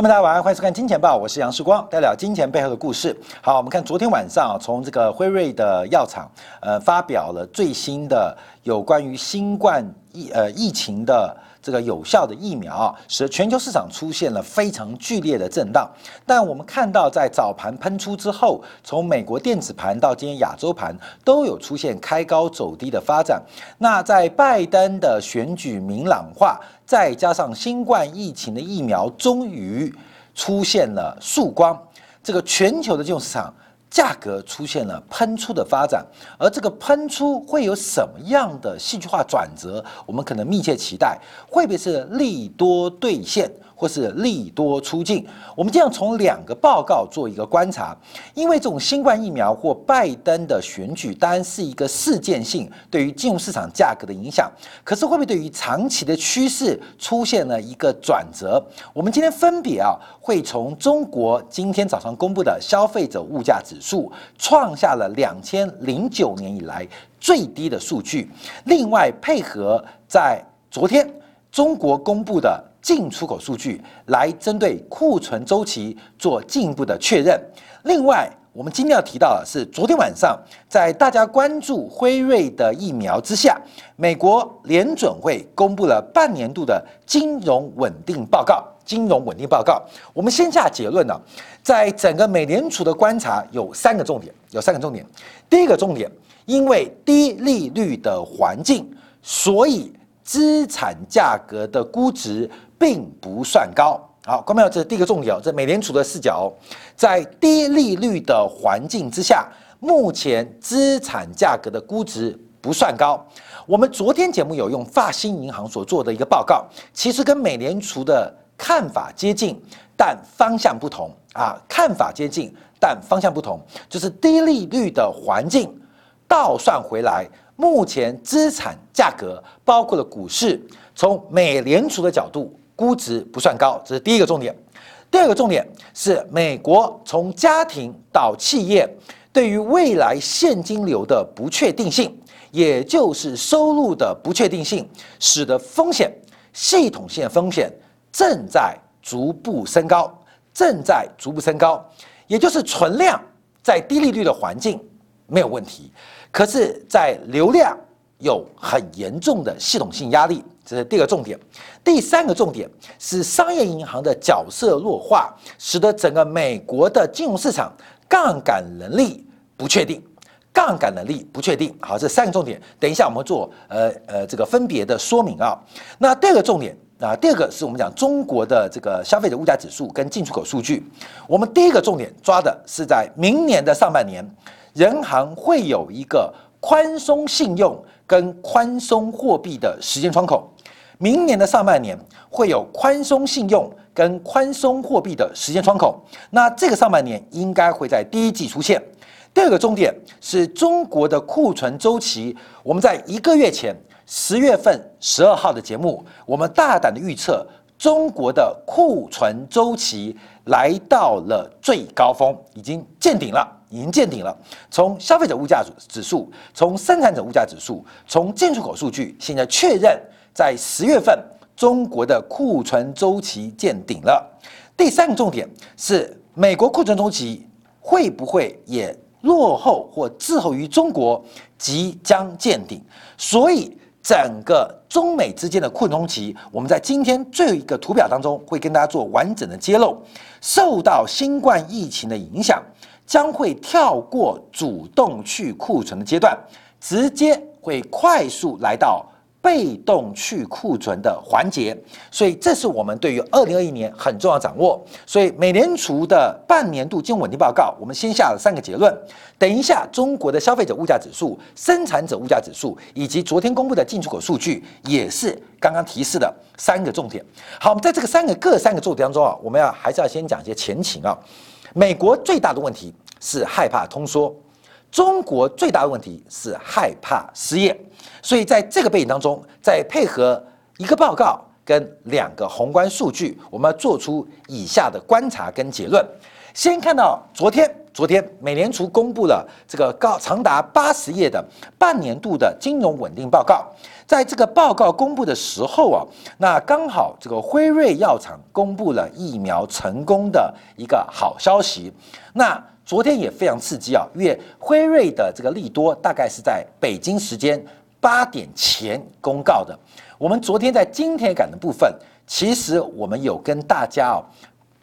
朋友们，大家晚上，欢迎收看《金钱报》，我是杨世光，带聊金钱背后的故事。好，我们看昨天晚上啊，从这个辉瑞的药厂呃发表了最新的有关于新冠疫呃疫情的这个有效的疫苗啊，使全球市场出现了非常剧烈的震荡。但我们看到，在早盘喷出之后，从美国电子盘到今天亚洲盘都有出现开高走低的发展。那在拜登的选举明朗化。再加上新冠疫情的疫苗终于出现了曙光，这个全球的金融市场价格出现了喷出的发展，而这个喷出会有什么样的戏剧化转折？我们可能密切期待，会不会是利多兑现？或是利多出境，我们这样从两个报告做一个观察，因为这种新冠疫苗或拜登的选举当然是一个事件性对于金融市场价格的影响，可是会不会对于长期的趋势出现了一个转折？我们今天分别啊会从中国今天早上公布的消费者物价指数创下了两千零九年以来最低的数据，另外配合在昨天中国公布的。进出口数据来针对库存周期做进一步的确认。另外，我们今天要提到的是，昨天晚上在大家关注辉瑞的疫苗之下，美国联准会公布了半年度的金融稳定报告。金融稳定报告，我们先下结论呢，在整个美联储的观察有三个重点，有三个重点。第一个重点，因为低利率的环境，所以资产价格的估值。并不算高。好，观众朋友，这是第一个重点哦。这美联储的视角，在低利率的环境之下，目前资产价格的估值不算高。我们昨天节目有用发新银行所做的一个报告，其实跟美联储的看法接近，但方向不同啊。看法接近，但方向不同，就是低利率的环境倒算回来，目前资产价格包括了股市，从美联储的角度。估值不算高，这是第一个重点。第二个重点是，美国从家庭到企业对于未来现金流的不确定性，也就是收入的不确定性，使得风险系统性风险正在逐步升高，正在逐步升高。也就是存量在低利率的环境没有问题，可是，在流量有很严重的系统性压力。这是第二个重点，第三个重点是商业银行的角色弱化，使得整个美国的金融市场杠杆能力不确定，杠杆能力不确定。好，这三个重点，等一下我们做呃呃这个分别的说明啊。那第二个重点啊，第二个是我们讲中国的这个消费者物价指数跟进出口数据。我们第一个重点抓的是在明年的上半年，人行会有一个宽松信用跟宽松货币的时间窗口。明年的上半年会有宽松信用跟宽松货币的时间窗口，那这个上半年应该会在第一季出现。第二个重点是中国的库存周期，我们在一个月前十月份十二号的节目，我们大胆的预测中国的库存周期来到了最高峰，已经见顶了，已经见顶了。从消费者物价指数，从生产者物价指数，从进出口数据，现在确认。在十月份，中国的库存周期见顶了。第三个重点是，美国库存周期会不会也落后或滞后于中国，即将见顶。所以，整个中美之间的库存周期，我们在今天最后一个图表当中会跟大家做完整的揭露。受到新冠疫情的影响，将会跳过主动去库存的阶段，直接会快速来到。被动去库存的环节，所以这是我们对于二零二一年很重要掌握。所以美联储的半年度金融稳定报告，我们先下了三个结论。等一下，中国的消费者物价指数、生产者物价指数以及昨天公布的进出口数据，也是刚刚提示的三个重点。好，我们在这个三个各三个重点当中啊，我们要还是要先讲一些前情啊。美国最大的问题是害怕通缩，中国最大的问题是害怕失业。所以在这个背景当中，再配合一个报告跟两个宏观数据，我们要做出以下的观察跟结论。先看到昨天，昨天美联储公布了这个高长达八十页的半年度的金融稳定报告。在这个报告公布的时候啊，那刚好这个辉瑞药厂公布了疫苗成功的一个好消息。那昨天也非常刺激啊，因为辉瑞的这个利多大概是在北京时间八点前公告的。我们昨天在今天感的部分，其实我们有跟大家哦，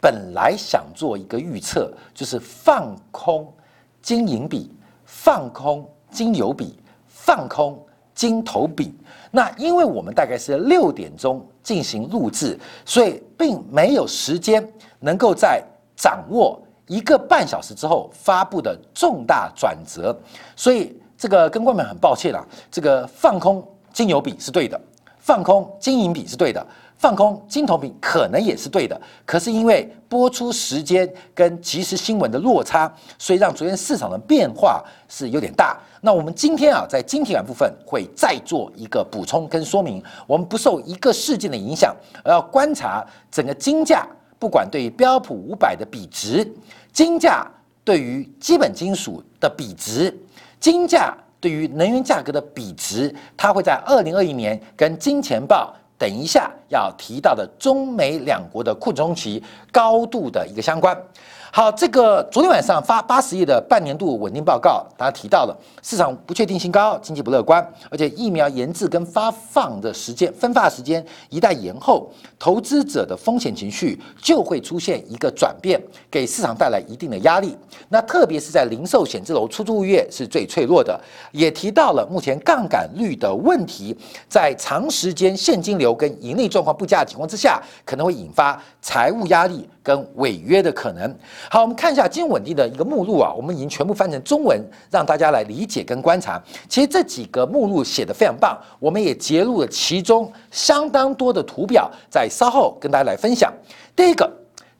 本来想做一个预测，就是放空金银比，放空金油比，放空金头比。那因为我们大概是六点钟进行录制，所以并没有时间能够在掌握一个半小时之后发布的重大转折，所以这个跟官们很抱歉啦，这个放空金油比是对的，放空金银比是对的。放空金铜比可能也是对的，可是因为播出时间跟即时新闻的落差，所以让昨天市场的变化是有点大。那我们今天啊，在晶体感部分会再做一个补充跟说明。我们不受一个事件的影响，而要观察整个金价，不管对于标普五百的比值，金价对于基本金属的比值，金价对于能源价格的比值，它会在二零二一年跟金钱报。等一下要提到的中美两国的库存期高度的一个相关。好，这个昨天晚上发八十亿的半年度稳定报告，大家提到了市场不确定性高，经济不乐观，而且疫苗研制跟发放的时间分发时间一旦延后，投资者的风险情绪就会出现一个转变，给市场带来一定的压力。那特别是在零售、写字楼、出租物业是最脆弱的，也提到了目前杠杆率的问题，在长时间现金流跟盈利状况不佳的情况之下，可能会引发财务压力跟违约的可能。好，我们看一下金稳定的一个目录啊，我们已经全部翻成中文，让大家来理解跟观察。其实这几个目录写的非常棒，我们也揭露了其中相当多的图表，在稍后跟大家来分享。第一个，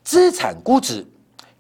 资产估值、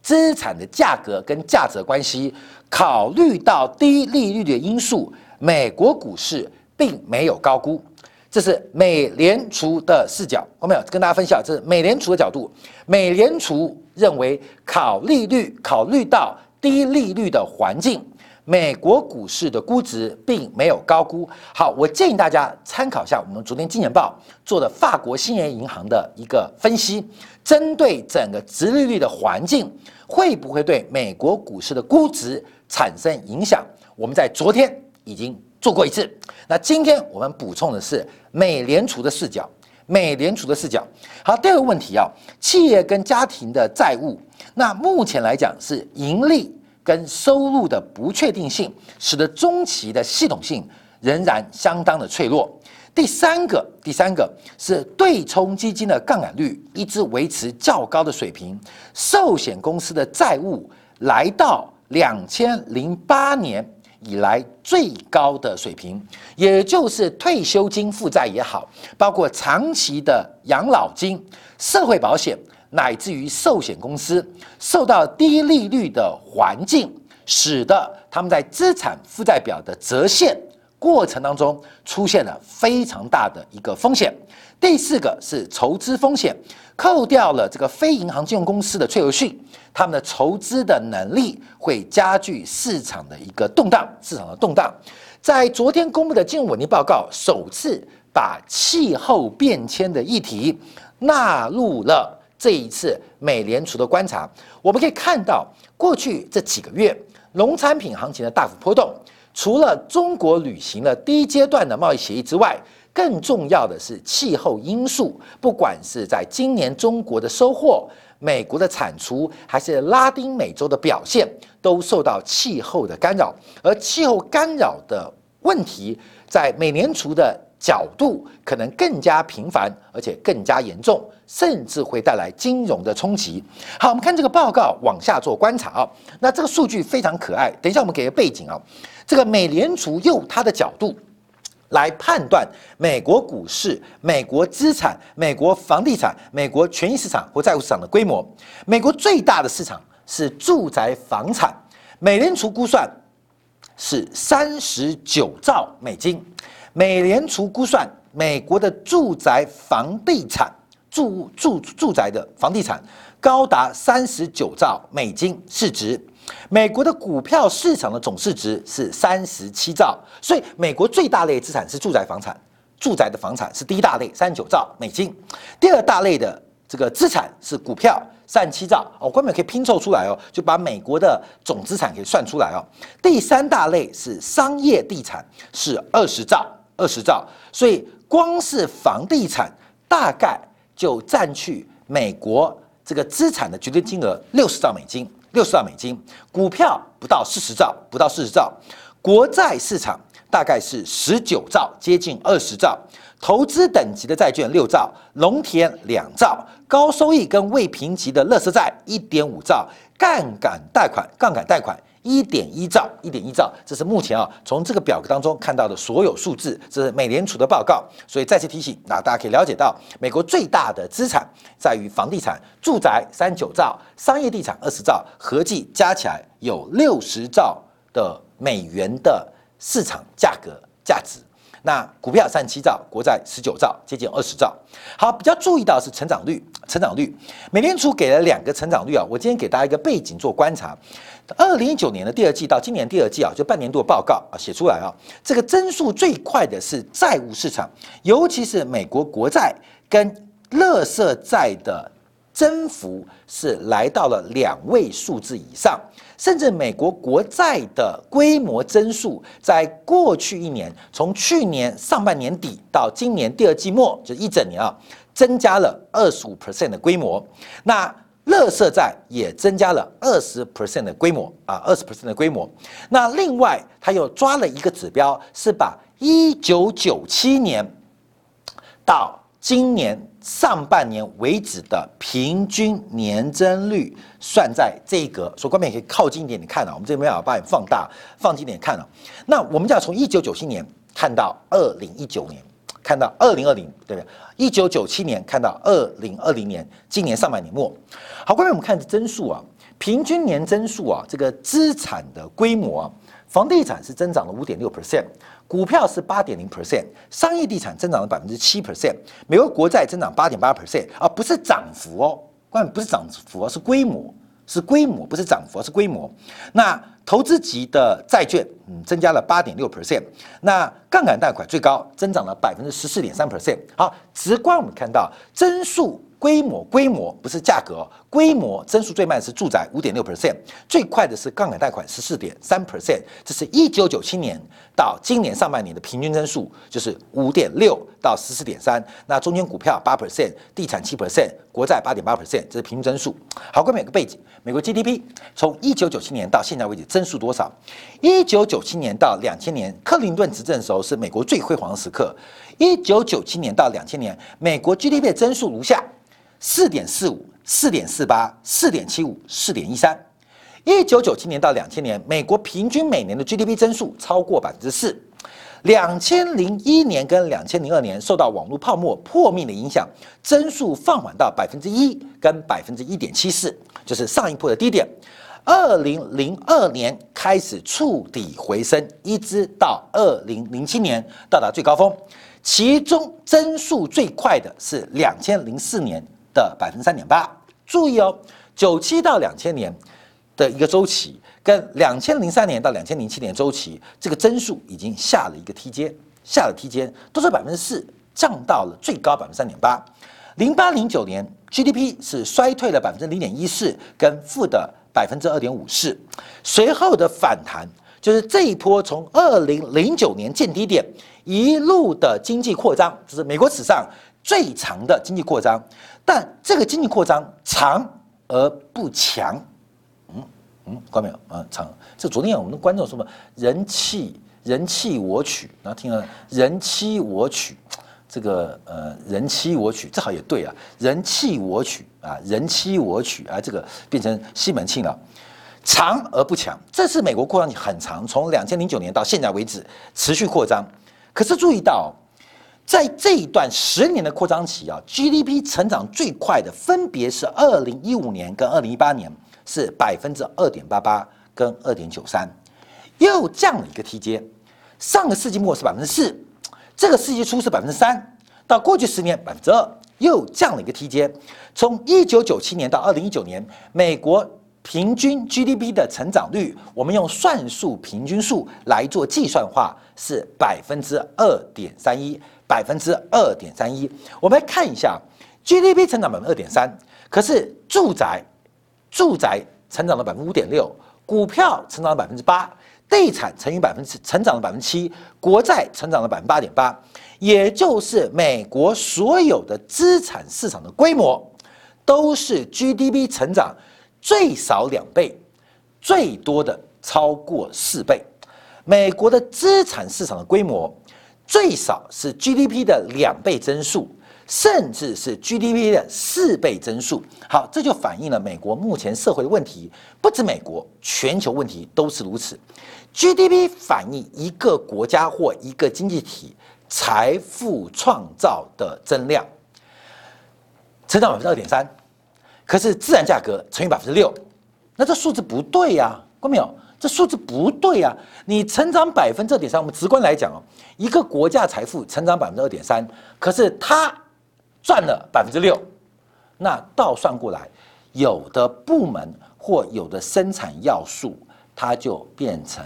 资产的价格跟价值关系，考虑到低利率的因素，美国股市并没有高估。这是美联储的视角，我没有跟大家分享？这是美联储的角度。美联储认为，考利率考虑到低利率的环境，美国股市的估值并没有高估。好，我建议大家参考一下我们昨天《金钱报》做的法国兴业银行的一个分析，针对整个直利率的环境，会不会对美国股市的估值产生影响？我们在昨天已经。做过一次，那今天我们补充的是美联储的视角。美联储的视角。好，第二个问题啊，企业跟家庭的债务，那目前来讲是盈利跟收入的不确定性，使得中期的系统性仍然相当的脆弱。第三个，第三个是对冲基金的杠杆率一直维持较高的水平，寿险公司的债务来到两千零八年。以来最高的水平，也就是退休金负债也好，包括长期的养老金、社会保险，乃至于寿险公司，受到低利率的环境，使得他们在资产负债表的折现过程当中出现了非常大的一个风险。第四个是筹资风险，扣掉了这个非银行金融公司的脆弱性，他们的筹资的能力会加剧市场的一个动荡，市场的动荡。在昨天公布的金融稳定报告，首次把气候变迁的议题纳入了这一次美联储的观察。我们可以看到，过去这几个月农产品行情的大幅波动，除了中国履行了第一阶段的贸易协议之外，更重要的是气候因素，不管是在今年中国的收获、美国的产出，还是拉丁美洲的表现，都受到气候的干扰。而气候干扰的问题，在美联储的角度，可能更加频繁，而且更加严重，甚至会带来金融的冲击。好，我们看这个报告，往下做观察啊。那这个数据非常可爱。等一下，我们给个背景啊。这个美联储用它的角度。来判断美国股市、美国资产、美国房地产、美国权益市场或债务市场的规模。美国最大的市场是住宅房产，美联储估算是三十九兆美金。美联储估算美国的住宅房地产。住住住宅的房地产高达三十九兆美金市值，美国的股票市场的总市值是三十七兆，所以美国最大类资产是住宅房产，住宅的房产是第一大类三十九兆美金，第二大类的这个资产是股票三十七兆哦，官员可以拼凑出来哦，就把美国的总资产给算出来哦。第三大类是商业地产是二十兆二十兆，所以光是房地产大概。就占去美国这个资产的绝对金额六十兆美金，六十兆美金，股票不到四十兆，不到四十兆，国债市场大概是十九兆，接近二十兆，投资等级的债券六兆，农田两兆，高收益跟未评级的乐色债一点五兆，杠杆贷款，杠杆贷款。一点一兆，一点一兆，这是目前啊从这个表格当中看到的所有数字，这是美联储的报告。所以再次提醒，那大家可以了解到，美国最大的资产在于房地产，住宅三九兆，商业地产二十兆，合计加起来有六十兆的美元的市场价格价值。那股票三七兆，国债十九兆，接近二十兆。好，比较注意到是成长率，成长率，美联储给了两个成长率啊。我今天给大家一个背景做观察。二零一九年的第二季到今年第二季啊，就半年度的报告啊，写出来啊，这个增速最快的是债务市场，尤其是美国国债跟乐色债的增幅是来到了两位数字以上。甚至美国国债的规模增速，在过去一年，从去年上半年底到今年第二季末，就一整年啊，增加了二十五 percent 的规模。那乐色债也增加了二十 percent 的规模啊，二十 percent 的规模。那另外，他又抓了一个指标，是把一九九七年到今年上半年为止的平均年增率算在这一格，所以观众也可以靠近一点你看啊。我们这边没有把你放大，放近一点看了。那我们就要从一九九七年看到二零一九年，看到二零二零，对不对？一九九七年看到二零二零年，今年上半年末。好，观众我们看增速啊，平均年增速啊，这个资产的规模啊，房地产是增长了五点六 percent。股票是八点零 percent，商业地产增长了百分之七 percent，美国国债增长八点八 percent，而不是涨幅哦，关键不是涨幅而是规模，是规模，不是涨幅，而是规模。那投资级的债券，嗯，增加了八点六 percent，那杠杆贷款最高增长了百分之十四点三 percent。好，直观我们看到增速。规模规模不是价格，规模增速最慢是住宅五点六 percent，最快的是杠杆贷款十四点三 percent，这是一九九七年到今年上半年的平均增速就是五点六到十四点三，那中间股票八 percent，地产七 percent，国债八点八 percent，这是平均增速。好，关于每个背景，美国 GDP 从一九九七年到现在为止增速多少？一九九七年到两千年，克林顿执政的时候是美国最辉煌的时刻。一九九七年到两千年，美国 GDP 增速如下。四点四五、四点四八、四点七五、四点一三。一九九七年到两千年，美国平均每年的 GDP 增速超过百分之四。两千零一年跟两千零二年受到网络泡沫破灭的影响，增速放缓到百分之一跟百分之一点七四，就是上一波的低点。二零零二年开始触底回升，一直到二零零七年到达最高峰，其中增速最快的是两千零四年。的百分之三点八，注意哦，九七到两千年的一个周期，跟两千零三年到两千零七年周期，这个增速已经下了一个梯阶，下了梯阶，都是百分之四，降到了最高百分之三点八。零八零九年 GDP 是衰退了百分之零点一四，跟负的百分之二点五四，随后的反弹就是这一波从二零零九年见低点一路的经济扩张，就是美国史上最长的经济扩张。但这个经济扩张长而不强，嗯嗯，关没有？啊？长，这昨天我们的观众说嘛，人弃人弃我取，然后听了人欺我取，这个呃人欺我取，这好也对啊，人弃我取。啊，人欺我取。啊，这个变成西门庆了，长而不强，这是美国扩张很长，从两千零九年到现在为止持续扩张，可是注意到。在这一段十年的扩张期啊，GDP 成长最快的分别是二零一五年跟二零一八年，是百分之二点八八跟二点九三，又降了一个梯阶。上个世纪末是百分之四，这个世纪初是百分之三，到过去十年百分之二，又降了一个梯阶。从一九九七年到二零一九年，美国平均 GDP 的成长率，我们用算术平均数来做计算化，是百分之二点三一，百分之二点三一。我们来看一下 GDP 成长百分之二点三，可是住宅住宅成长了百分之五点六，股票成长了百分之八。地产乘以百分之成长了百分之七，国债成长了百分之八点八，也就是美国所有的资产市场的规模都是 GDP 成长最少两倍，最多的超过四倍。美国的资产市场的规模最少是 GDP 的两倍增速。甚至是 GDP 的四倍增速，好，这就反映了美国目前社会的问题，不止美国，全球问题都是如此。GDP 反映一个国家或一个经济体财富创造的增量，成长百分之二点三，可是自然价格乘以百分之六，那这数字不对呀，看没有？这数字不对啊，你成长百分之二点三，我们直观来讲哦，一个国家财富成长百分之二点三，可是它。赚了百分之六，那倒算过来，有的部门或有的生产要素，它就变成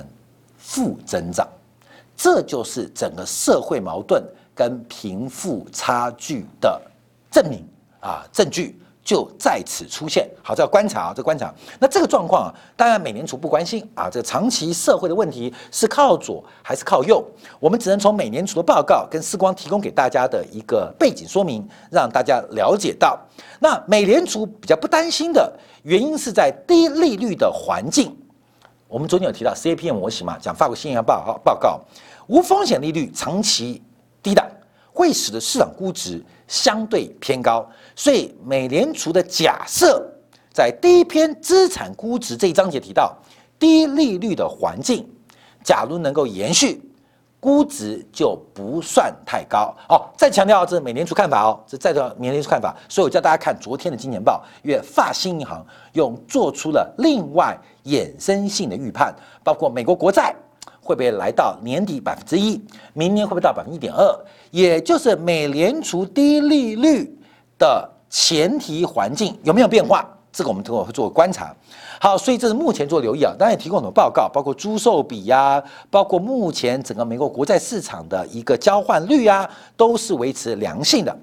负增长，这就是整个社会矛盾跟贫富差距的证明啊证据。就在此出现，好，这要观察啊，这观察。那这个状况啊，当然美联储不关心啊，这长期社会的问题是靠左还是靠右？我们只能从美联储的报告跟思光提供给大家的一个背景说明，让大家了解到，那美联储比较不担心的原因是在低利率的环境。我们昨天有提到 CAPM 模型嘛，讲法国新闻报报告，无风险利率长期低档。会使得市场估值相对偏高，所以美联储的假设在第一篇资产估值这一章节提到，低利率的环境，假如能够延续，估值就不算太高。哦，再强调这美联储看法哦，这再调美联储看法，所以我叫大家看昨天的金钱报，因为发新银行用做出了另外衍生性的预判，包括美国国债。会不会来到年底百分之一？明年会不会到百分之一点二？也就是美联储低利率的前提环境有没有变化？这个我们都会做观察。好，所以这是目前做留意啊。当然也提供很多报告，包括租售比呀，包括目前整个美国国债市场的一个交换率啊，都是维持良性的。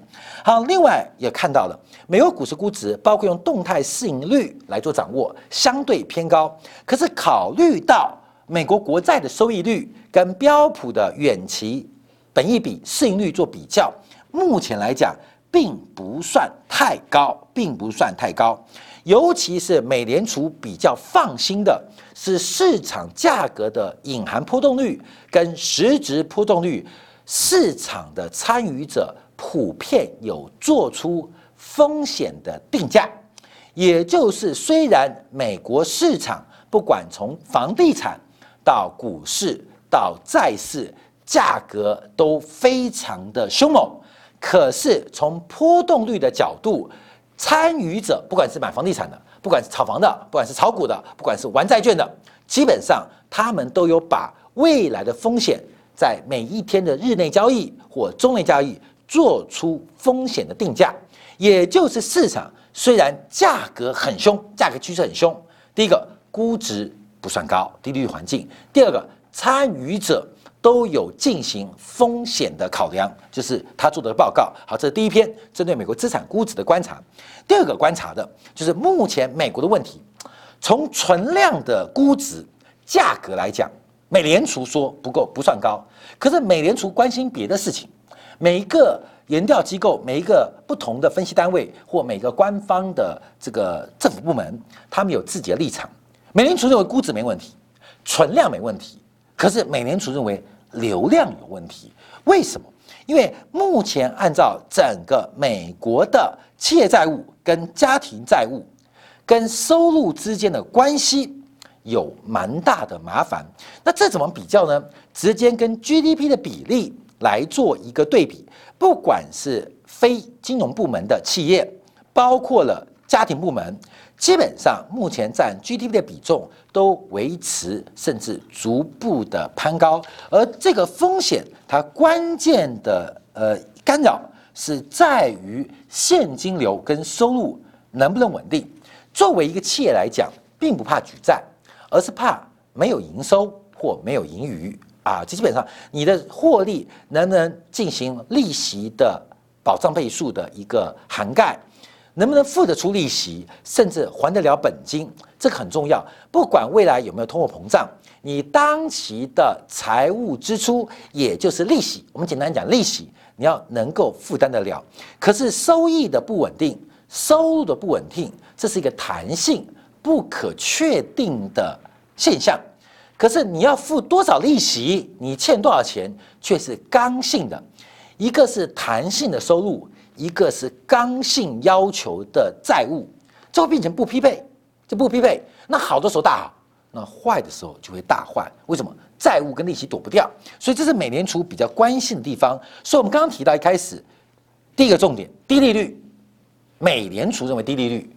好，另外也看到了美国股市估值，包括用动态市盈率来做掌握，相对偏高。可是考虑到美国国债的收益率跟标普的远期本益比市盈率做比较，目前来讲并不算太高，并不算太高。尤其是美联储比较放心的是市场价格的隐含波动率跟实质波动率，市场的参与者普遍有做出风险的定价，也就是虽然美国市场不管从房地产。到股市到债市，价格都非常的凶猛。可是从波动率的角度，参与者不管是买房地产的，不管是炒房的，不管是炒股的，不管是玩债券的，基本上他们都有把未来的风险在每一天的日内交易或中内交易做出风险的定价。也就是市场虽然价格很凶，价格趋势很凶，第一个估值。不算高，低利率环境。第二个，参与者都有进行风险的考量，就是他做的报告。好，这是第一篇针对美国资产估值的观察。第二个观察的就是目前美国的问题，从存量的估值价格来讲，美联储说不够，不算高。可是美联储关心别的事情，每一个研调机构、每一个不同的分析单位或每个官方的这个政府部门，他们有自己的立场。美联储认为估值没问题，存量没问题，可是美联储认为流量有问题。为什么？因为目前按照整个美国的企业债务跟家庭债务跟收入之间的关系有蛮大的麻烦。那这怎么比较呢？直接跟 GDP 的比例来做一个对比。不管是非金融部门的企业，包括了家庭部门。基本上，目前占 GDP 的比重都维持，甚至逐步的攀高。而这个风险，它关键的呃干扰是在于现金流跟收入能不能稳定。作为一个企业来讲，并不怕举债，而是怕没有营收或没有盈余啊。这基本上你的获利能不能进行利息的保障倍数的一个涵盖，能不能付得出利息，甚至还得了本金，这个很重要。不管未来有没有通货膨胀，你当期的财务支出，也就是利息，我们简单讲利息，你要能够负担得了。可是收益的不稳定，收入的不稳定，这是一个弹性。不可确定的现象，可是你要付多少利息，你欠多少钱，却是刚性的。一个是弹性的收入，一个是刚性要求的债务，就会变成不匹配，这不匹配。那好的时候大好，那坏的时候就会大坏。为什么？债务跟利息躲不掉，所以这是美联储比较关心的地方。所以我们刚刚提到一开始第一个重点，低利率，美联储认为低利率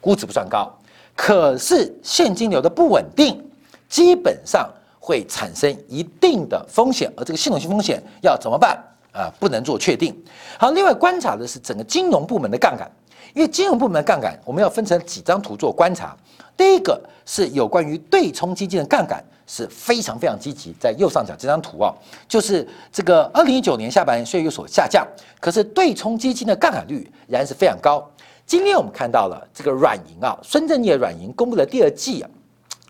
估值不算高。可是现金流的不稳定，基本上会产生一定的风险，而这个系统性风险要怎么办啊？不能做确定。好，另外观察的是整个金融部门的杠杆，因为金融部门的杠杆，我们要分成几张图做观察。第一个是有关于对冲基金的杠杆是非常非常积极，在右上角这张图啊，就是这个二零一九年下半年虽然有所下降，可是对冲基金的杠杆率仍然是非常高。今天我们看到了这个软银啊，孙正义的软银公布了第二季啊，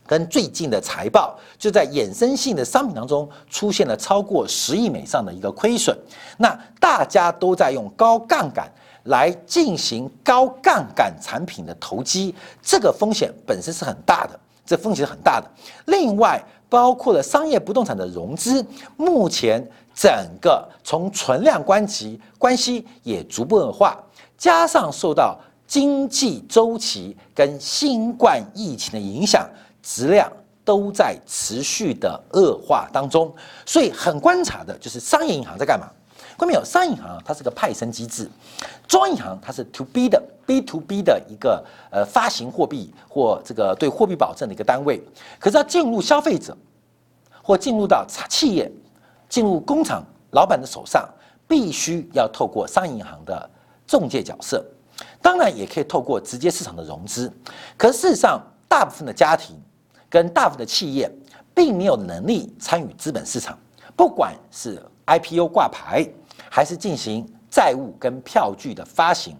跟最近的财报，就在衍生性的商品当中出现了超过十亿美上的一个亏损。那大家都在用高杠杆来进行高杠杆产品的投机，这个风险本身是很大的，这风险是很大的。另外，包括了商业不动产的融资，目前整个从存量关系关系也逐步恶化。加上受到经济周期跟新冠疫情的影响，质量都在持续的恶化当中，所以很观察的就是商业银行在干嘛？关没有？商业银行它是个派生机制，中央银行它是 to B 的 B to B 的一个呃发行货币或这个对货币保证的一个单位，可是要进入消费者或进入到企业、进入工厂老板的手上，必须要透过商业银行的。中介角色，当然也可以透过直接市场的融资，可事实上，大部分的家庭跟大部分的企业并没有能力参与资本市场，不管是 IPO 挂牌，还是进行债务跟票据的发行，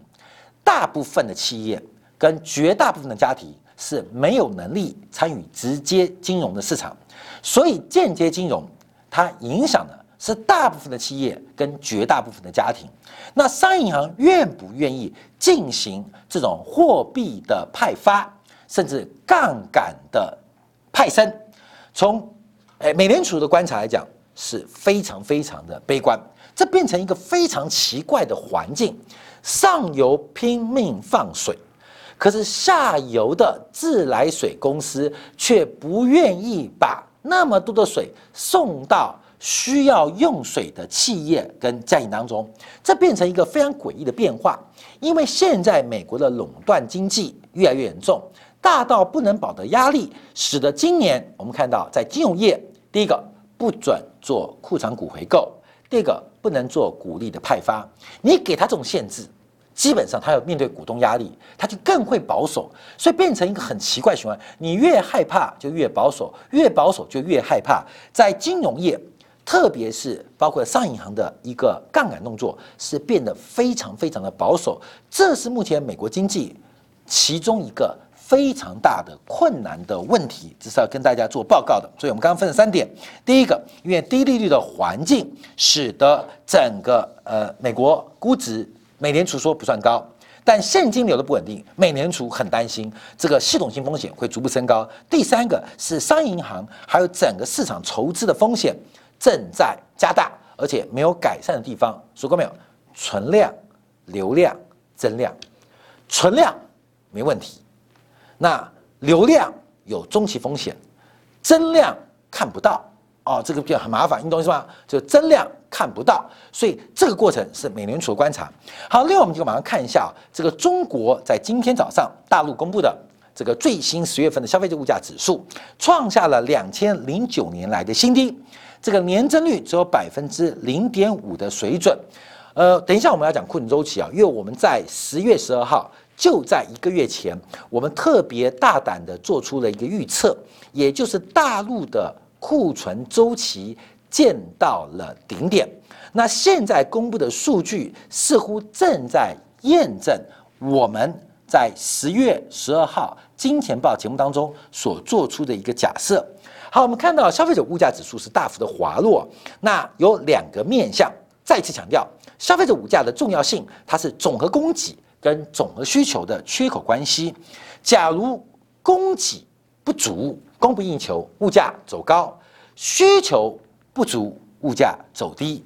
大部分的企业跟绝大部分的家庭是没有能力参与直接金融的市场，所以间接金融它影响的。是大部分的企业跟绝大部分的家庭，那商业银行愿不愿意进行这种货币的派发，甚至杠杆的派生？从诶美联储的观察来讲，是非常非常的悲观。这变成一个非常奇怪的环境：上游拼命放水，可是下游的自来水公司却不愿意把那么多的水送到。需要用水的企业跟家庭当中，这变成一个非常诡异的变化。因为现在美国的垄断经济越来越严重，大到不能保的压力，使得今年我们看到在金融业，第一个不准做库存股回购，第二个不能做股利的派发。你给他这种限制，基本上他要面对股东压力，他就更会保守，所以变成一个很奇怪循环。你越害怕就越保守，越保守就越害怕。在金融业。特别是包括上银行的一个杠杆动作是变得非常非常的保守，这是目前美国经济其中一个非常大的困难的问题，这是要跟大家做报告的。所以我们刚刚分了三点：第一个，因为低利率的环境使得整个呃美国估值，美联储说不算高，但现金流的不稳定，美联储很担心这个系统性风险会逐步升高。第三个是商业银行还有整个市场筹资的风险。正在加大，而且没有改善的地方，说过没有？存量、流量、增量，存量没问题，那流量有中期风险，增量看不到哦，这个比较很麻烦，你懂意思吗？就增量看不到，所以这个过程是美联储的观察。好，另外我们就马上看一下这个中国在今天早上大陆公布的这个最新十月份的消费者物价指数，创下了两千零九年来的新低。这个年增率只有百分之零点五的水准，呃，等一下我们要讲库存周期啊，因为我们在十月十二号，就在一个月前，我们特别大胆的做出了一个预测，也就是大陆的库存周期见到了顶点。那现在公布的数据似乎正在验证我们在十月十二号《金钱报》节目当中所做出的一个假设。好，我们看到消费者物价指数是大幅的滑落，那有两个面向，再次强调。消费者物价的重要性，它是总和供给跟总和需求的缺口关系。假如供给不足，供不应求，物价走高；需求不足，物价走低；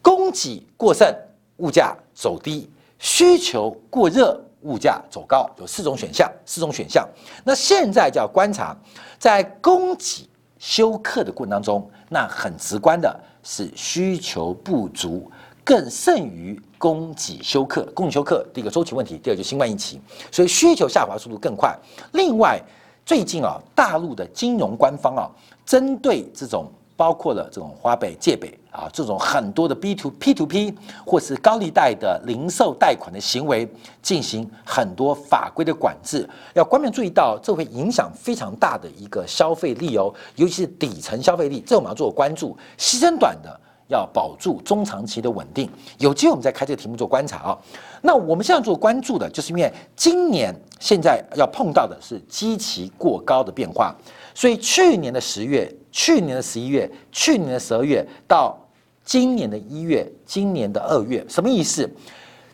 供给过剩，物价走低；需求过热，物价走高。有四种选项，四种选项。那现在就要观察，在供给休克的过程当中，那很直观的是需求不足。更甚于供给休克，供给休克，第一个周期问题，第二就新冠疫情，所以需求下滑速度更快。另外，最近啊，大陆的金融官方啊，针对这种包括了这种花呗、借呗啊，这种很多的 B to P to P 或是高利贷的零售贷款的行为，进行很多法规的管制。要官面注意到，这会影响非常大的一个消费力哦，尤其是底层消费力，这我们要做关注。牺牲短的。要保住中长期的稳定，有机会我们再开这个题目做观察啊。那我们现在做关注的，就是因为今年现在要碰到的是基期过高的变化，所以去年的十月、去年的十一月、去年的十二月到今年的一月、今年的二月，什么意思？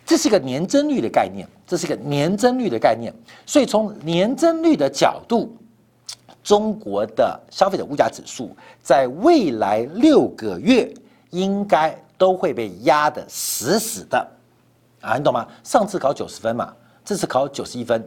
这是一个年增率的概念，这是一个年增率的概念。所以从年增率的角度，中国的消费者物价指数在未来六个月。应该都会被压得死死的，啊，你懂吗？上次考九十分嘛，这次考九十一分，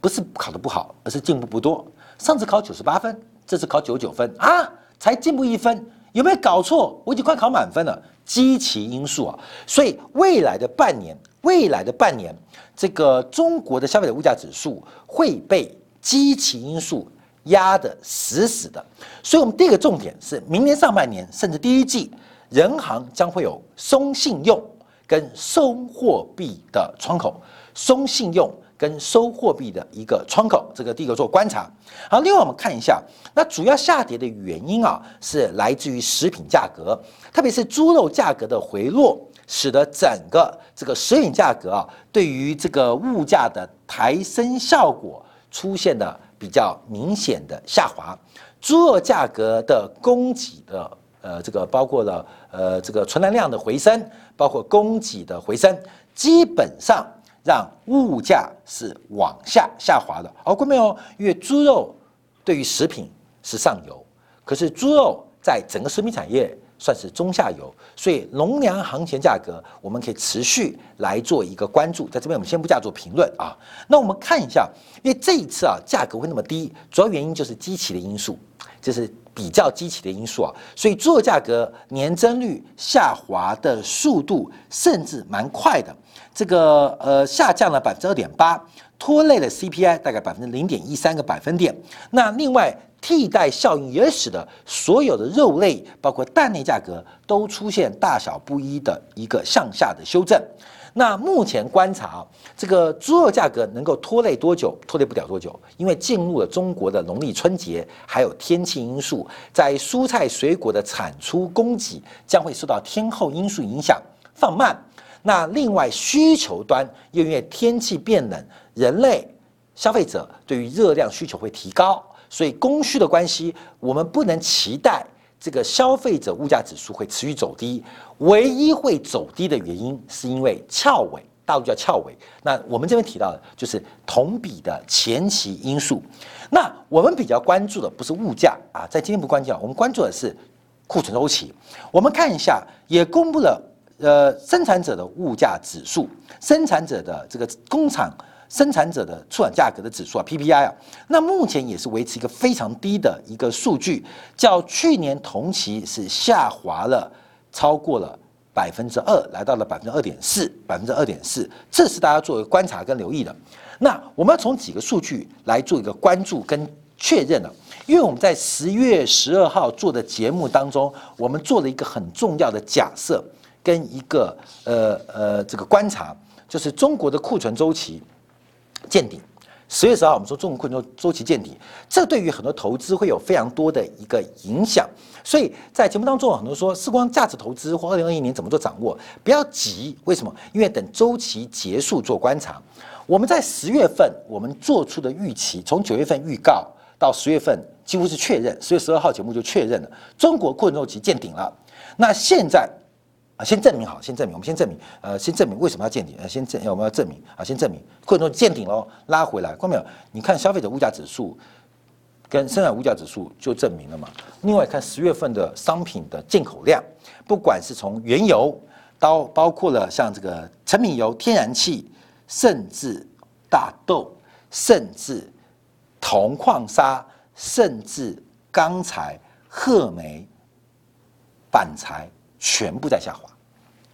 不是考得不好，而是进步不多。上次考九十八分，这次考九九分啊，才进步一分，有没有搞错？我已经快考满分了。积其因素啊，所以未来的半年，未来的半年，这个中国的消费者物价指数会被积其因素压得死死的。所以，我们第一个重点是明年上半年，甚至第一季。人行将会有松信用跟收货币的窗口，松信用跟收货币的一个窗口，这个第一个做观察。好，另外我们看一下，那主要下跌的原因啊，是来自于食品价格，特别是猪肉价格的回落，使得整个这个食品价格啊，对于这个物价的抬升效果出现了比较明显的下滑。猪肉价格的供给的。呃，这个包括了呃，这个存栏量的回升，包括供给的回升，基本上让物价是往下下滑的。好，各位哦，因为猪肉对于食品是上游，可是猪肉在整个食品产业算是中下游，所以农粮行情价格我们可以持续来做一个关注。在这边我们先不加做评论啊。那我们看一下，因为这一次啊价格会那么低，主要原因就是机器的因素，就是。比较积极的因素啊，所以猪肉价格年增率下滑的速度甚至蛮快的，这个呃下降了百分之二点八，拖累了 CPI 大概百分之零点一三个百分点。那另外替代效应也使得所有的肉类，包括蛋类价格都出现大小不一的一个向下的修正。那目前观察啊，这个猪肉价格能够拖累多久？拖累不了多久，因为进入了中国的农历春节，还有天气因素，在蔬菜水果的产出供给将会受到天候因素影响放慢。那另外需求端又因为天气变冷，人类消费者对于热量需求会提高，所以供需的关系，我们不能期待。这个消费者物价指数会持续走低，唯一会走低的原因是因为翘尾，大陆叫翘尾。那我们这边提到的就是同比的前期因素。那我们比较关注的不是物价啊，在今天不关注，我们关注的是库存周期。我们看一下，也公布了呃生产者的物价指数，生产者的这个工厂。生产者的出厂价格的指数啊，PPI 啊，那目前也是维持一个非常低的一个数据，较去年同期是下滑了超过了百分之二，来到了百分之二点四，百分之二点四，这是大家作为观察跟留意的。那我们要从几个数据来做一个关注跟确认了，因为我们在十月十二号做的节目当中，我们做了一个很重要的假设跟一个呃呃这个观察，就是中国的库存周期见顶。十月十号，我们说中国库存周期见底，这对于很多投资会有非常多的一个影响。所以在节目当中，很多说时光价值投资或二零二一年怎么做掌握，不要急。为什么？因为等周期结束做观察。我们在十月份我们做出的预期，从九月份预告到十月份几乎是确认。十月十二号节目就确认了，中国库存周期见顶了。那现在。啊，先证明好，先证明，我们先证明，呃，先证明为什么要见顶？呃，先证，我们要证明啊，先证明，或者说见顶喽，拉回来，看到没有？你看消费者物价指数跟生产物价指数就证明了嘛。另外看十月份的商品的进口量，不管是从原油到包括了像这个成品油、天然气，甚至大豆，甚至铜矿砂，甚至钢材、褐煤、板材。全部在下滑，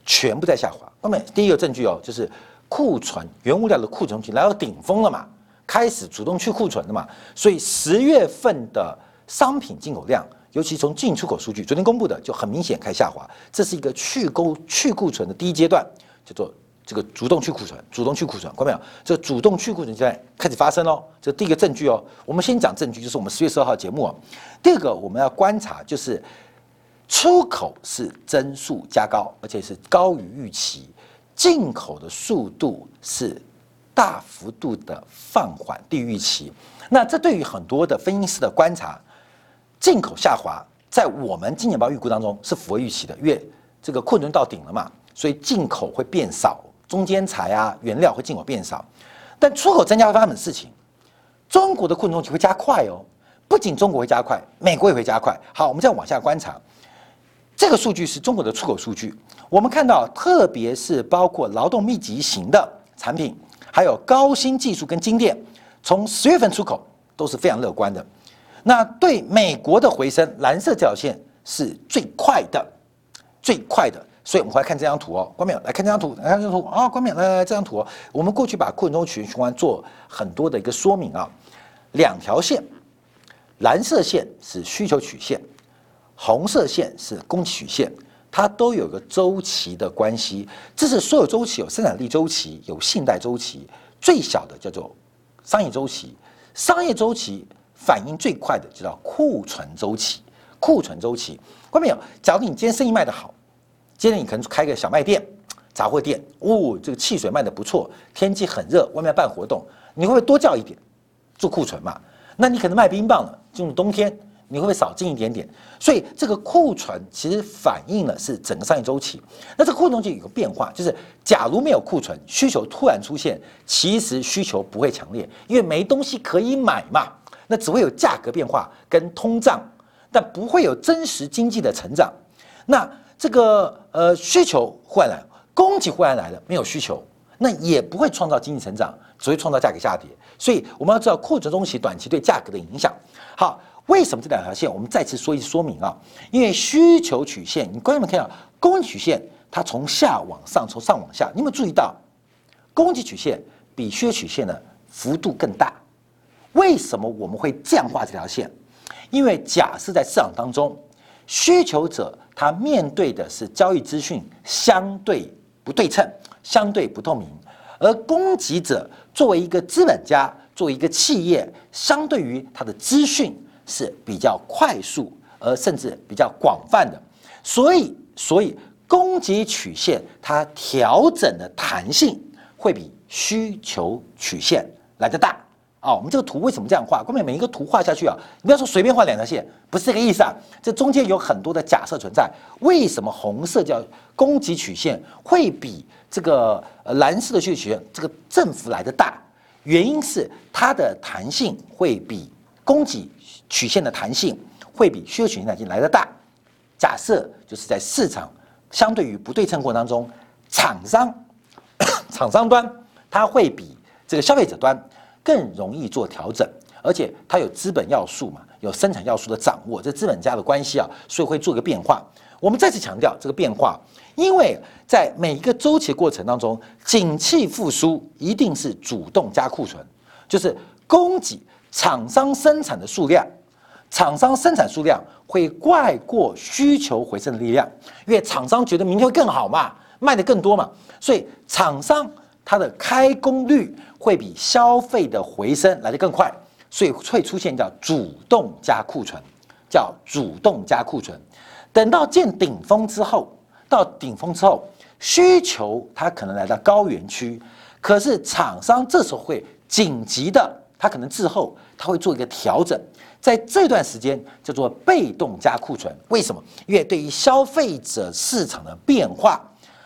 全部在下滑。后面第一个证据哦，就是库存原物料的库存期来到顶峰了嘛，开始主动去库存了嘛。所以十月份的商品进口量，尤其从进出口数据，昨天公布的就很明显开始下滑。这是一个去沟去库存的第一阶段，叫做这个主动去库存，主动去库存，看到没有？这主动去库存阶段开始发生喽。这第一个证据哦。我们先讲证据，就是我们十月十二号节目哦。第二个我们要观察就是。出口是增速加高，而且是高于预期；进口的速度是大幅度的放缓，低于预期。那这对于很多的分析师的观察，进口下滑，在我们今年报预估当中是符合预期的，因为这个库存到顶了嘛，所以进口会变少，中间材啊原料会进口变少。但出口增加会发生什么事情？中国的库存会加快哦，不仅中国会加快，美国也会加快。好，我们再往下观察。这个数据是中国的出口数据，我们看到，特别是包括劳动密集型的产品，还有高新技术跟金电，从十月份出口都是非常乐观的。那对美国的回升，蓝色这条线是最快的，最快的。所以我们回来看这张图哦，关淼来看这张图，来看这张图啊，关淼来来这张图哦，我们过去把库存周期循环做很多的一个说明啊，两条线，蓝色线是需求曲线。红色线是供给曲线，它都有个周期的关系。这是所有周期有生产力周期，有信贷周期，最小的叫做商业周期。商业周期反应最快的就叫库存周期。库存周期，看没有？假如你今天生意卖得好，今天你可能开个小卖店、杂货店，哦，这个汽水卖得不错，天气很热，外面办活动，你会不会多叫一点做库存嘛？那你可能卖冰棒了，进入冬天。你会不会少进一点点？所以这个库存其实反映了是整个商业周期。那这个库存就有个变化，就是假如没有库存，需求突然出现，其实需求不会强烈，因为没东西可以买嘛。那只会有价格变化跟通胀，但不会有真实经济的成长。那这个呃需求忽然来，供给忽然来了，没有需求，那也不会创造经济成长，只会创造价格下跌。所以我们要知道库存周期短期对价格的影响。好。为什么这两条线？我们再次说一说明啊，因为需求曲线，你观众们看到供给曲线，它从下往上，从上往下，你有没有注意到，供给曲线比需求曲线的幅度更大？为什么我们会这样画这条线？因为假设在市场当中，需求者他面对的是交易资讯相对不对称、相对不透明，而供给者作为一个资本家，作为一个企业，相对于他的资讯。是比较快速，而甚至比较广泛的，所以，所以供给曲线它调整的弹性会比需求曲线来得大啊。我们这个图为什么这样画？后面每一个图画下去啊，你不要说随便画两条线，不是这个意思啊。这中间有很多的假设存在。为什么红色叫供给曲线会比这个蓝色的需求曲线这个振幅来得大？原因是它的弹性会比供给。曲线的弹性会比需求曲线弹性来得大。假设就是在市场相对于不对称过程当中，厂商厂商端它会比这个消费者端更容易做调整，而且它有资本要素嘛，有生产要素的掌握，这资本家的关系啊，所以会做个变化。我们再次强调这个变化，因为在每一个周期过程当中，景气复苏一定是主动加库存，就是供给厂商生产的数量。厂商生产数量会怪过需求回升的力量，因为厂商觉得明天会更好嘛，卖的更多嘛，所以厂商它的开工率会比消费的回升来得更快，所以会出现叫主动加库存，叫主动加库存。等到见顶峰之后，到顶峰之后，需求它可能来到高原区，可是厂商这时候会紧急的，它可能滞后，它会做一个调整，在这段时间叫做被动加库存。为什么？因为对于消费者市场的变化，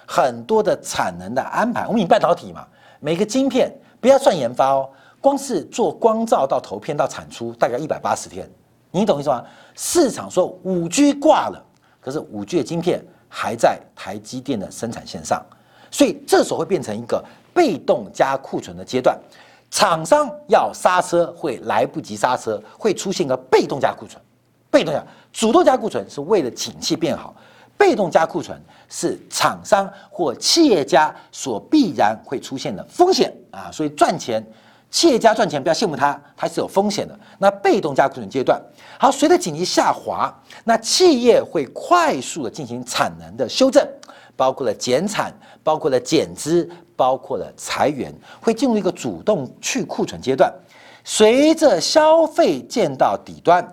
很多的产能的安排，我们以半导体嘛，每个晶片不要算研发哦，光是做光照到投片到产出，大概一百八十天，你懂意思吗？市场说五 G 挂了。可是五 G 的晶片还在台积电的生产线上，所以这时候会变成一个被动加库存的阶段，厂商要刹车会来不及刹车，会出现一个被动加库存。被动加主动加库存是为了景气变好，被动加库存是厂商或企业家所必然会出现的风险啊，所以赚钱。企业家赚钱不要羡慕他，他是有风险的。那被动加库存阶段，好，随着景气下滑，那企业会快速的进行产能的修正，包括了减产，包括了减资，包括了裁员，会进入一个主动去库存阶段。随着消费见到底端，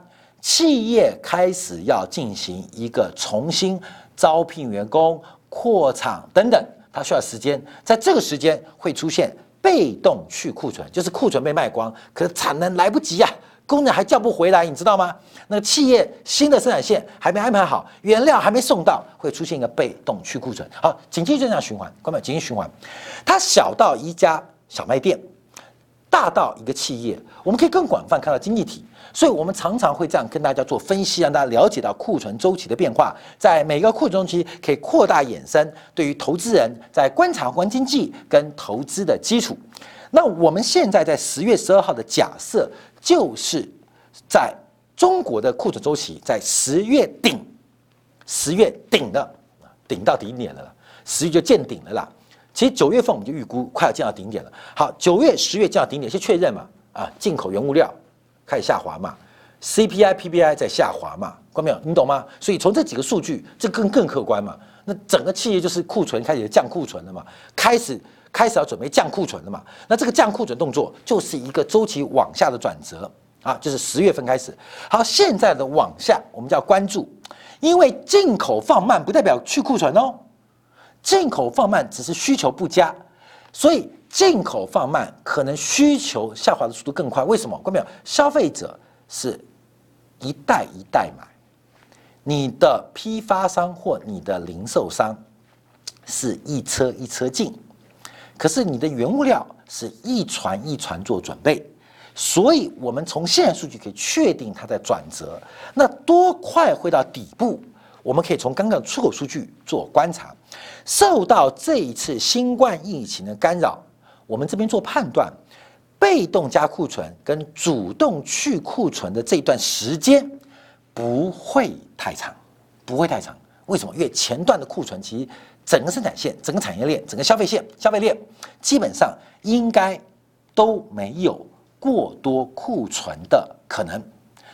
企业开始要进行一个重新招聘员工、扩厂等等，它需要时间，在这个时间会出现。被动去库存就是库存被卖光，可是产能来不及呀，工人还叫不回来，你知道吗？那个企业新的生产线还没安排好，原料还没送到，会出现一个被动去库存。好，紧急就这样循环，关没紧急循环，它小到一家小卖店，大到一个企业，我们可以更广泛看到经济体。所以，我们常常会这样跟大家做分析，让大家了解到库存周期的变化，在每个库存周期可以扩大衍生对于投资人在观察宏观经济跟投资的基础。那我们现在在十月十二号的假设，就是在中国的库存周期在十月顶，十月顶的顶到顶点了，十月就见顶了啦。其实九月份我们就预估快要见到顶点了。好，九月、十月见到顶点，先确认嘛？啊，进口原物料。开始下滑嘛，CPI、PPI 在下滑嘛，关没有？你懂吗？所以从这几个数据，这更更客观嘛。那整个企业就是库存开始降库存了嘛，开始开始要准备降库存了嘛。那这个降库存动作就是一个周期往下的转折啊，就是十月份开始。好，现在的往下我们就要关注，因为进口放慢不代表去库存哦，进口放慢只是需求不佳，所以。进口放慢，可能需求下滑的速度更快。为什么？看没有？消费者是一代一代买，你的批发商或你的零售商是一车一车进，可是你的原物料是一船一船做准备。所以，我们从现在数据可以确定它在转折。那多快会到底部？我们可以从刚刚出口数据做观察。受到这一次新冠疫情的干扰。我们这边做判断，被动加库存跟主动去库存的这段时间不会太长，不会太长。为什么？因为前段的库存其实整个生产线、整个产业链、整个消费线、消费链基本上应该都没有过多库存的可能，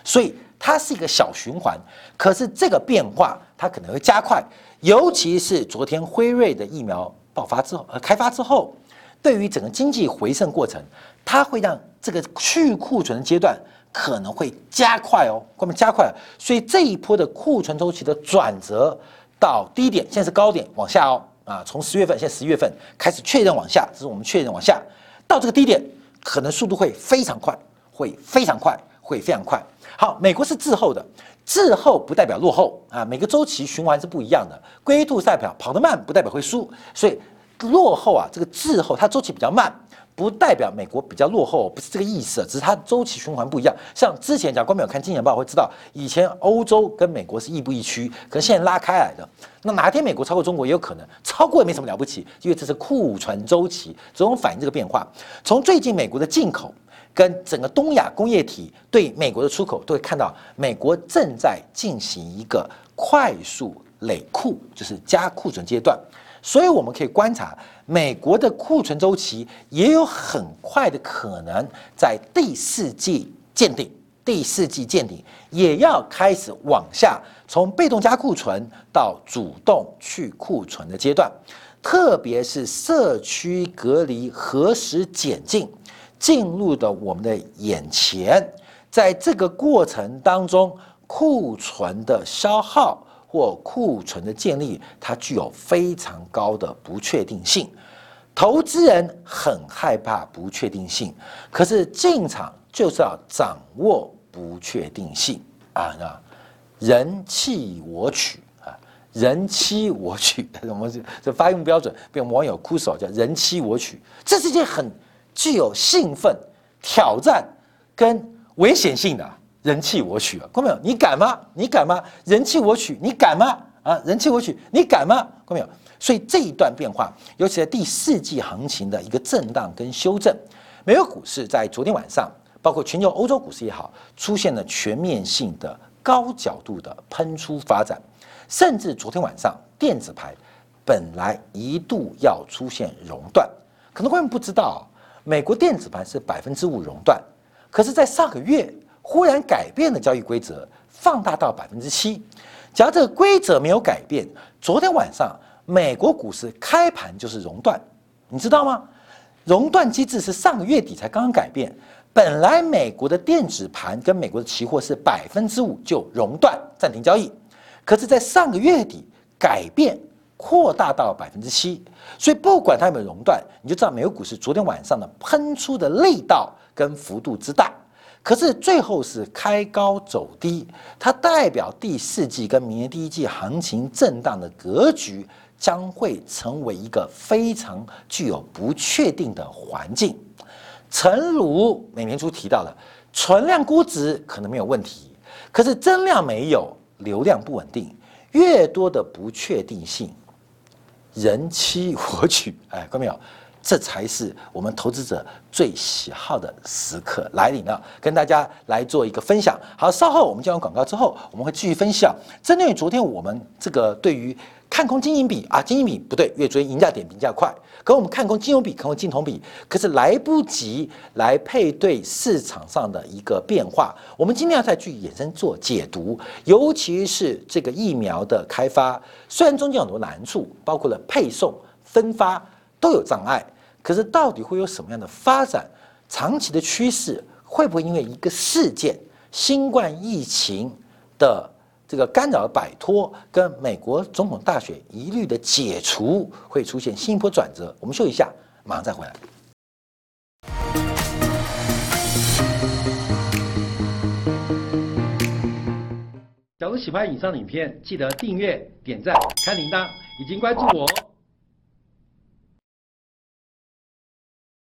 所以它是一个小循环。可是这个变化它可能会加快，尤其是昨天辉瑞的疫苗爆发之后、呃开发之后。对于整个经济回升过程，它会让这个去库存的阶段可能会加快哦，后面加快，所以这一波的库存周期的转折到低点，现在是高点往下哦，啊，从十月份，现在十一月份开始确认往下，这是我们确认往下，到这个低点可能速度会非常快，会非常快，会非常快。好，美国是滞后的，滞后不代表落后啊，每个周期循环是不一样的，龟兔赛跑，跑得慢不代表会输，所以。落后啊，这个滞后它周期比较慢，不代表美国比较落后，不是这个意思，只是它周期循环不一样。像之前讲，观众有看《金钱报》会知道，以前欧洲跟美国是亦步亦趋，可是现在拉开来的。那哪天美国超过中国也有可能，超过也没什么了不起，因为这是库存周期，总反映这个变化。从最近美国的进口跟整个东亚工业体对美国的出口，都会看到美国正在进行一个快速累库，就是加库存阶段。所以我们可以观察，美国的库存周期也有很快的可能在第四季见顶。第四季见顶，也要开始往下，从被动加库存到主动去库存的阶段。特别是社区隔离何时减进，进入的我们的眼前，在这个过程当中，库存的消耗或库存的建立，它具有非常高的不确定性。投资人很害怕不确定性，可是进场就是要掌握不确定性啊！人弃我取啊。人妻我取，我们这这发音标准，被网友哭手叫人妻我取，这是件很具有兴奋、挑战跟危险性的人气我取啊！看到没有？你敢吗？你敢吗？人气我取，你敢吗？啊，人气我取，你敢吗？看到没有？所以这一段变化，尤其在第四季行情的一个震荡跟修正，美国股市在昨天晚上，包括全球欧洲股市也好，出现了全面性的高角度的喷出发展。甚至昨天晚上，电子牌本来一度要出现熔断，可能观众不知道，美国电子盘是百分之五熔断，可是，在上个月忽然改变了交易规则，放大到百分之七。假如这个规则没有改变，昨天晚上美国股市开盘就是熔断，你知道吗？熔断机制是上个月底才刚刚改变，本来美国的电子盘跟美国的期货是百分之五就熔断暂停交易。可是，在上个月底改变扩大到百分之七，所以不管它有没有熔断，你就知道美国股市昨天晚上的喷出的力道跟幅度之大。可是最后是开高走低，它代表第四季跟明年第一季行情震荡的格局将会成为一个非常具有不确定的环境。诚如美联储提到的，存量估值可能没有问题，可是增量没有。流量不稳定，越多的不确定性，人期我取，哎，看到没有？这才是我们投资者最喜好的时刻来临了，跟大家来做一个分享。好，稍后我们接完广告之后，我们会继续分享。针对于昨天我们这个对于。看空金银比啊，金银比不对，越追银价点评价快。可我们看空金融比，看空金铜比，可是来不及来配对市场上的一个变化。我们今天要再去衍生做解读，尤其是这个疫苗的开发，虽然中间有很多难处，包括了配送、分发都有障碍，可是到底会有什么样的发展？长期的趋势会不会因为一个事件，新冠疫情的？这个干扰摆脱跟美国总统大选一律的解除会出现新一波转折。我们休息一下，马上再回来。假如喜欢以上的影片，记得订阅、点赞、开铃铛，已经关注我哦。